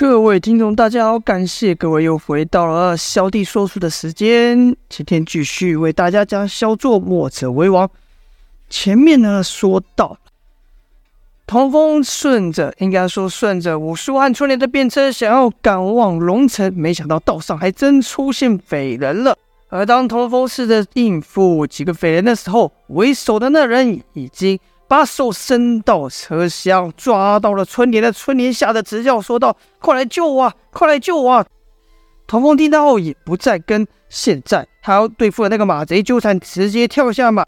各位听众，大家好，感谢各位又回到了小弟说书的时间。今天继续为大家讲小作墨者为王。前面呢说到，童风顺着应该说顺着五叔和春莲的便车想要赶往龙城，没想到道上还真出现匪人了。而当童风试着应付几个匪人的时候，为首的那人已经。把手伸到车厢，抓到了春莲的春莲吓得直叫，说道：“快来救我！快来救我啊！”童风听到后也不再跟现在还要对付的那个马贼纠缠，直接跳下马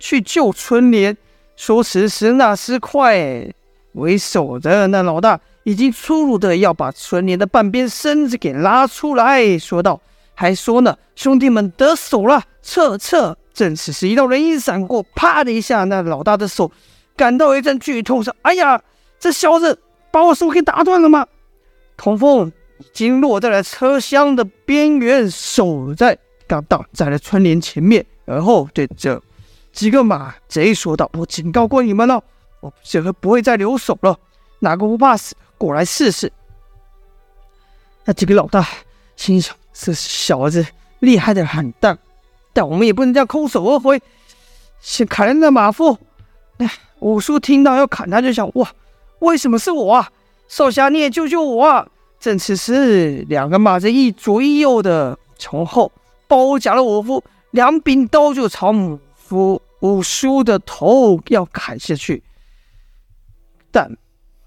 去救春莲。说时迟，那时快，为首的那老大已经粗鲁的要把春莲的半边身子给拉出来，说道：“还说呢，兄弟们得手了，撤撤！”正此时，一道人影闪过，啪的一下，那老大的手感到一阵剧痛，说：“哎呀，这小子把我手给打断了吗？”童风已经落在了车厢的边缘，手在刚挡在了春莲前面，而后对着几个马贼说道：“我警告过你们了，我这回不会再留手了。哪个不怕死，过来试试。”那几个老大心想：“这小子厉害的很，但……”但我们也不能这样空手而回，先砍了那马夫。哎，五叔听到要砍他，就想：哇，为什么是我啊？少侠，你也救救我啊！正此时，两个马贼一左一右的从后包夹了五夫，两柄刀就朝五夫五叔的头要砍下去。但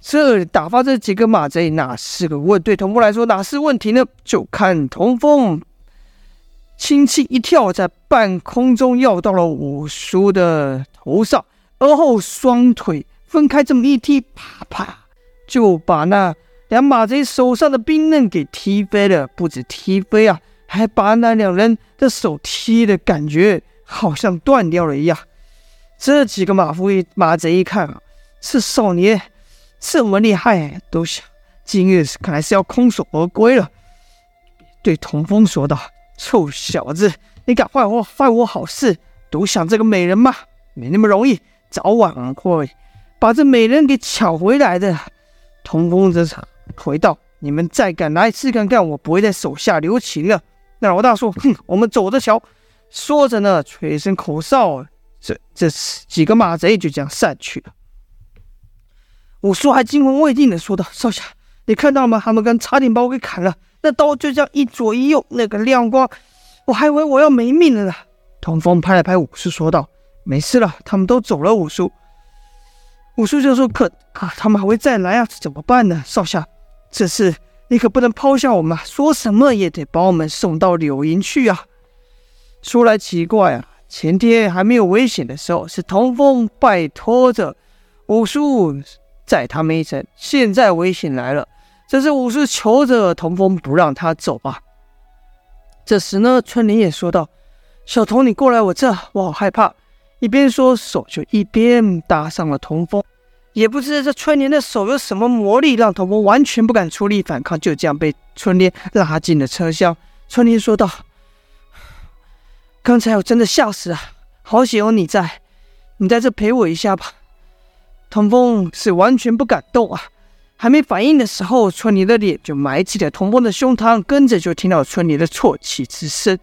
这打发这几个马贼哪是个问？对童风来说哪是问题呢？就看童风。轻轻一跳，在半空中要到了五叔的头上，而后双腿分开，这么一踢，啪啪，就把那两马贼手上的兵刃给踢飞了。不止踢飞啊，还把那两人的手踢的感觉好像断掉了一样。这几个马夫一马贼一看啊，这少年这么厉害，都想今日看来是要空手而归了。对童风说道。臭小子，你敢坏我坏我好事，独享这个美人吗？没那么容易，早晚会把这美人给抢回来的。童风这场回道：“你们再敢来试看看，我不会在手下留情了。”那老大说：“哼，我们走着瞧。”说着呢，吹一声口哨，这这几个马贼就这样散去了。五叔还惊魂未定的说道：“少侠，你看到吗？他们刚差点把我给砍了。”那刀就这样一左一右，那个亮光，我还以为我要没命了呢。童风拍了拍五叔，说道：“没事了，他们都走了。”五叔，五叔就说：“可可，他们还会再来啊？怎么办呢？少侠，这次你可不能抛下我们，说什么也得把我们送到柳营去啊！”说来奇怪啊，前天还没有危险的时候，是童风拜托着五叔载他们一程，现在危险来了。这是五叔求着童风不让他走啊。这时呢，春莲也说道：“小童，你过来我这，我好害怕。”一边说，手就一边搭上了童风。也不知这春莲的手有什么魔力，让童风完全不敢出力反抗，就这样被春莲拉进了车厢。春莲说道：“刚才我真的吓死了，好险有你在，你在这陪我一下吧。”童风是完全不敢动啊。还没反应的时候，春莲的脸就埋进了童风的胸膛，跟着就听到春莲的啜泣之声。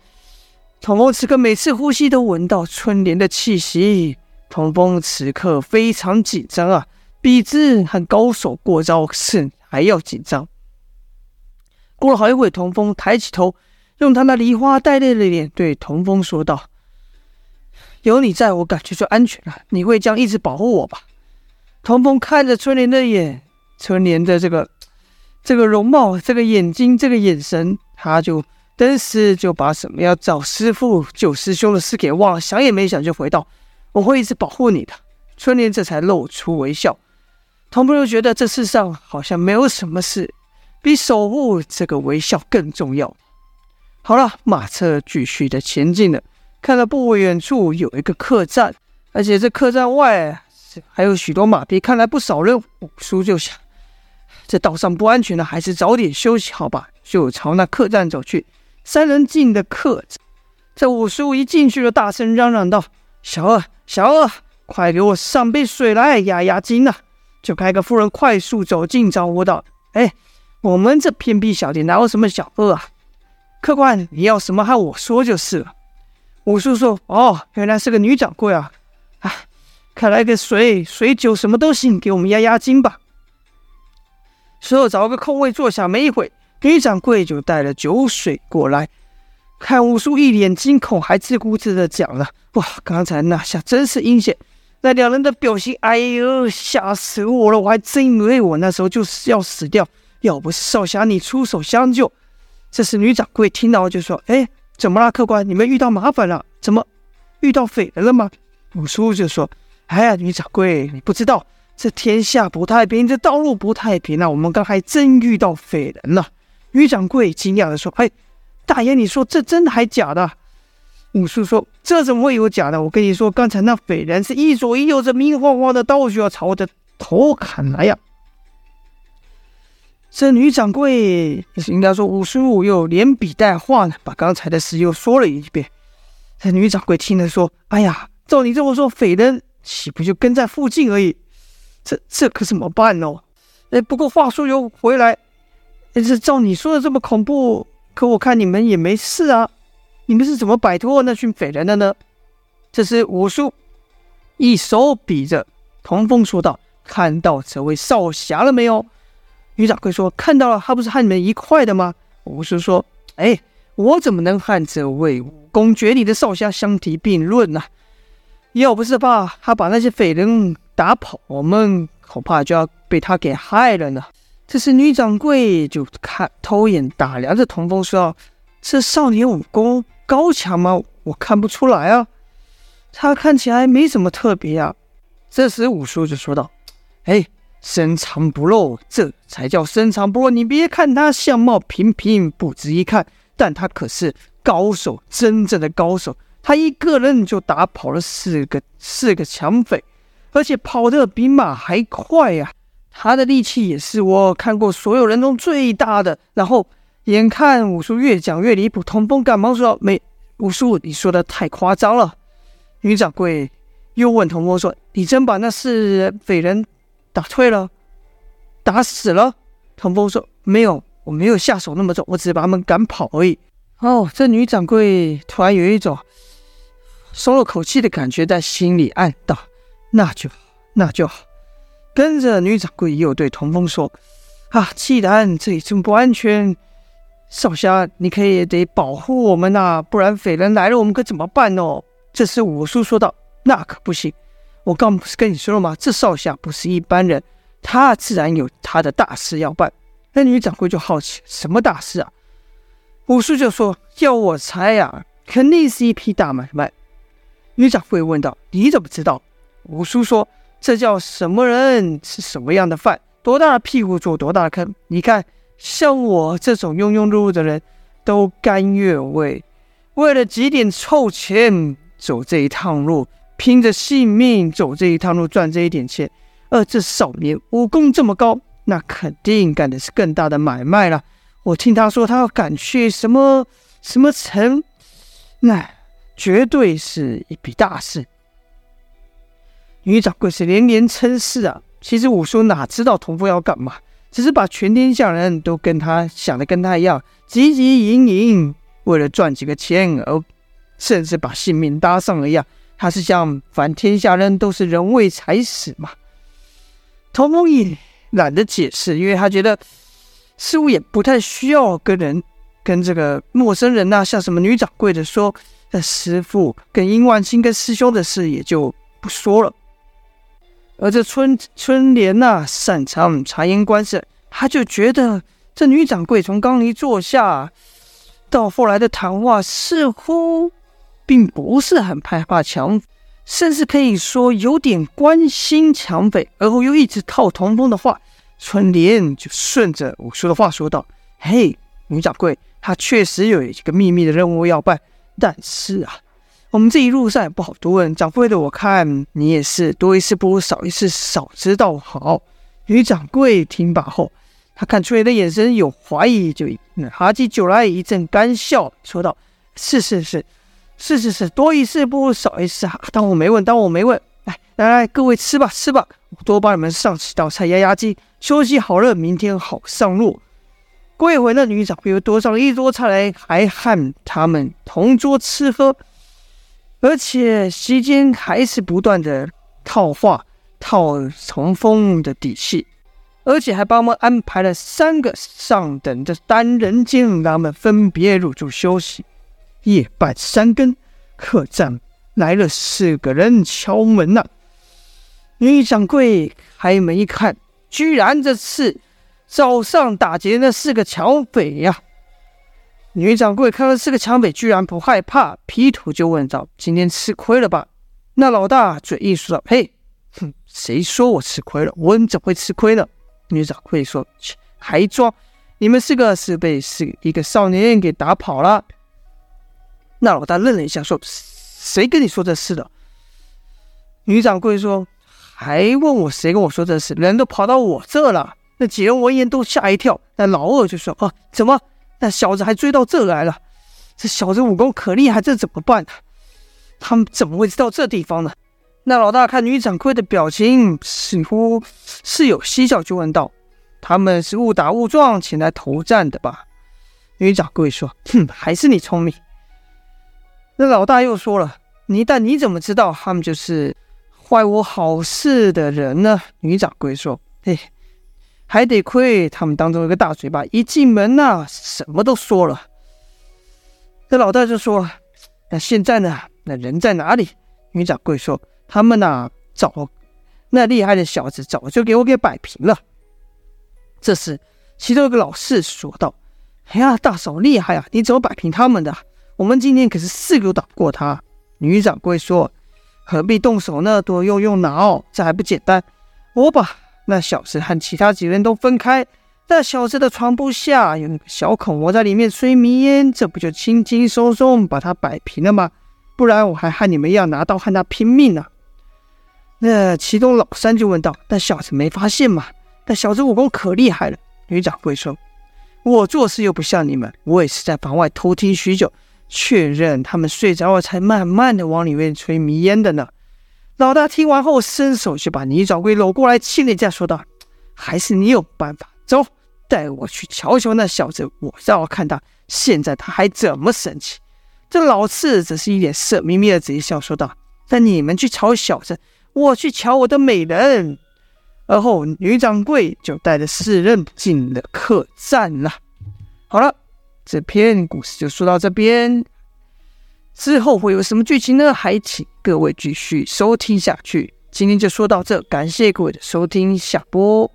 童风此刻每次呼吸都闻到春莲的气息，童风此刻非常紧张啊，比之和高手过招时还要紧张。过了好一会，童风抬起头，用他那梨花带泪的脸对童风说道：“有你在我，感觉就安全了。你会这样一直保护我吧？”童风看着春莲的眼。春莲的这个这个容貌、这个眼睛、这个眼神，他就当时就把什么要找师傅、救师兄的事给忘了，想也没想就回道：“我会一直保护你的。”春莲这才露出微笑。童朋友觉得这世上好像没有什么事比守护这个微笑更重要。好了，马车继续的前进了，看到不远处有一个客栈，而且这客栈外还有许多马匹，看来不少人。五叔就想。这岛上不安全了，还是早点休息好吧。就朝那客栈走去。三人进的客栈，这五叔一进去就大声嚷嚷道：“小二，小二，快给我上杯水来压压惊呐！”就看个妇人快速走近招呼道：“哎，我们这偏僻小店哪有什么小二啊？客官，你要什么和我说就是了。”五叔说：“哦，原来是个女掌柜啊！哎，看来个水、水酒什么都行，给我们压压惊吧。”随后找个空位坐下，没一会，女掌柜就带了酒水过来。看五叔一脸惊恐，还自顾自的讲了：“哇，刚才那下真是阴险！那两人的表情，哎呦，吓死我了！我还真以为我那时候就是要死掉，要不是少侠你出手相救。”这时女掌柜听到就说：“哎，怎么了，客官？你们遇到麻烦了？怎么遇到匪人了吗？”五叔就说：“哎呀，女掌柜，你不知道，这天下不太平，这道路不太平啊！我们刚还真遇到匪人了。”女掌柜惊讶的说：“哎。”大爷，你说这真的还假的？五叔说：“这怎么会有假的？我跟你说，刚才那匪人是一左一右，这明晃晃的刀就要朝我的头砍来呀！”这女掌柜应该说，五叔又连笔带画呢，把刚才的事又说了一遍。这女掌柜听了说：“哎呀，照你这么说，匪人岂不就跟在附近而已？这这可怎么办呢？哎，不过话说又回来，这照你说的这么恐怖。”可我看你们也没事啊，你们是怎么摆脱那群匪人的呢？这时五叔一手比着童风说道：“看到这位少侠了没有？”女掌柜说：“看到了，他不是和你们一块的吗？”五叔说：“哎，我怎么能和这位武功绝顶的少侠相提并论呢？要不是怕他把那些匪人打跑，我们恐怕就要被他给害了呢。”这时，女掌柜就看偷眼打量着童风，说道：“这少年武功高强吗？我看不出来啊，他看起来没什么特别啊。”这时，五叔就说道：“哎，深藏不露，这才叫深藏不露。你别看他相貌平平，不值一看，但他可是高手，真正的高手。他一个人就打跑了四个四个抢匪，而且跑得比马还快呀。”他的力气也是我看过所有人中最大的。然后眼看五叔越讲越离谱，童风赶忙说：“没，五叔，你说的太夸张了。”女掌柜又问童风说：“你真把那四匪人打退了，打死了？”童风说：“没有，我没有下手那么重，我只是把他们赶跑而已。”哦，这女掌柜突然有一种松了口气的感觉，在心里暗道：“那就好，那就好。”跟着女掌柜又对童风说：“啊，既然这里这么不安全，少侠你可以得保护我们呐、不然匪人来了，我们可怎么办哦？”这时五叔说道：“那可不行，我刚不是跟你说了吗？这少侠不是一般人，他自然有他的大事要办。”那女掌柜就好奇：“什么大事啊？”五叔就说：“要我猜呀、啊，肯定是一批大买卖。”女掌柜问道：“你怎么知道？”五叔说。这叫什么人吃什么样的饭，多大的屁股坐多大的坑。你看，像我这种庸庸碌碌的人，都甘愿为为了几点臭钱走这一趟路，拼着性命走这一趟路赚这一点钱。而这少年武功这么高，那肯定干的是更大的买卖了。我听他说他要赶去什么什么城，那绝对是一笔大事。女掌柜是连连称是啊，其实五叔哪知道童风要干嘛，只是把全天下人都跟他想的跟他一样，汲汲营营，为了赚几个钱而甚至把性命搭上了一样。他是想凡天下人都是人为财死嘛。童风也懒得解释，因为他觉得似乎也不太需要跟人跟这个陌生人呐、像什么女掌柜的说，那师父跟殷万清跟师兄的事也就不说了。而这春春莲呐、擅长察言观色，他就觉得这女掌柜从刚一坐下到后来的谈话，似乎并不是很害怕抢，甚至可以说有点关心抢匪。而后又一直套童风的话，春莲就顺着五叔的话说道：“嘿，女掌柜，她确实有一个秘密的任务要办，但是啊。”我们这一路上也不好多问，掌柜的，我看你也是多一事不如少一事，少知道好。女掌柜听罢后，他看春莲的眼神有怀疑，就哈起酒来一阵干笑，说道：“是是是，是是是，多一事不如少一事啊！当我没问，当我没问。来来来，各位吃吧吃吧，我多帮你们上几道菜压压惊，休息好了，明天好上路。”过一会，那女掌柜又端上了一桌菜来，还和他们同桌吃喝，而且席间还是不断的套话、套重复的底戏，而且还帮我们安排了三个上等的单人间，让他们分别入住休息。夜半三更，客栈来了四个人敲门呐、女掌柜开门一看，居然这是早上打劫那四个抢匪呀！女掌柜看到四个抢匪居然不害怕，劈头就问道：“今天吃亏了吧？”那老大嘴硬说道：“嘿，哼，谁说我吃亏了？我怎么会吃亏呢？”女掌柜说：“切，还装？你们四个是被是一个少年给打跑了。”那老大愣了一下，说：“谁跟你说这事的？”女掌柜说：“还问我谁跟我说这事？人都跑到我这了。”那几人闻言都吓一跳。那老二就说：“啊，怎么？那小子还追到这来了？这小子武功可厉害，这怎么办呢？他们怎么会知道这地方呢？”那老大看女掌柜的表情，似乎是有蹊跷，就问道：“他们是误打误撞前来投战的吧？”女掌柜说：“哼，还是你聪明。”那老大又说了：“你但你怎么知道他们就是坏我好事的人呢？”女掌柜说：“嘿，还得亏他们当中有个大嘴巴，一进门呐、什么都说了。”这老大就说：“那现在呢？那人在哪里？”女掌柜说：“他们呐、早那厉害的小子早就给我给摆平了。”这时，其中一个老四说道：“哎呀，大嫂厉害啊！你怎么摆平他们的？”我们今天可是四个都打不过他。女掌柜说：“何必动手呢？多用用脑，这还不简单？我把那小子和其他几人都分开。那小子的床铺下有那个小孔，我在里面吹迷烟，这不就轻轻松松把他摆平了吗？不然我还和你们一样拿刀和他拼命呢。”那其中老三就问道：“那小子没发现吗？那小子武功可厉害了。”女掌柜说：“我做事又不像你们，我也是在房外偷听许久。”确认他们睡着了，才慢慢的往里面吹迷烟的呢。老大听完后，伸手就把女掌柜搂过来，亲了一下，说道：“还是你有办法，走，带我去瞧瞧那小子，我倒要看他现在他还怎么生气。”这老四则是一脸色眯眯的贼笑，说道：“那你们去瞧小子，我去瞧我的美人。”而后女掌柜就带着四人进了客栈了。好了。这篇故事就说到这边，之后会有什么剧情呢？还请各位继续收听下去。今天就说到这，感谢各位的收听，下播。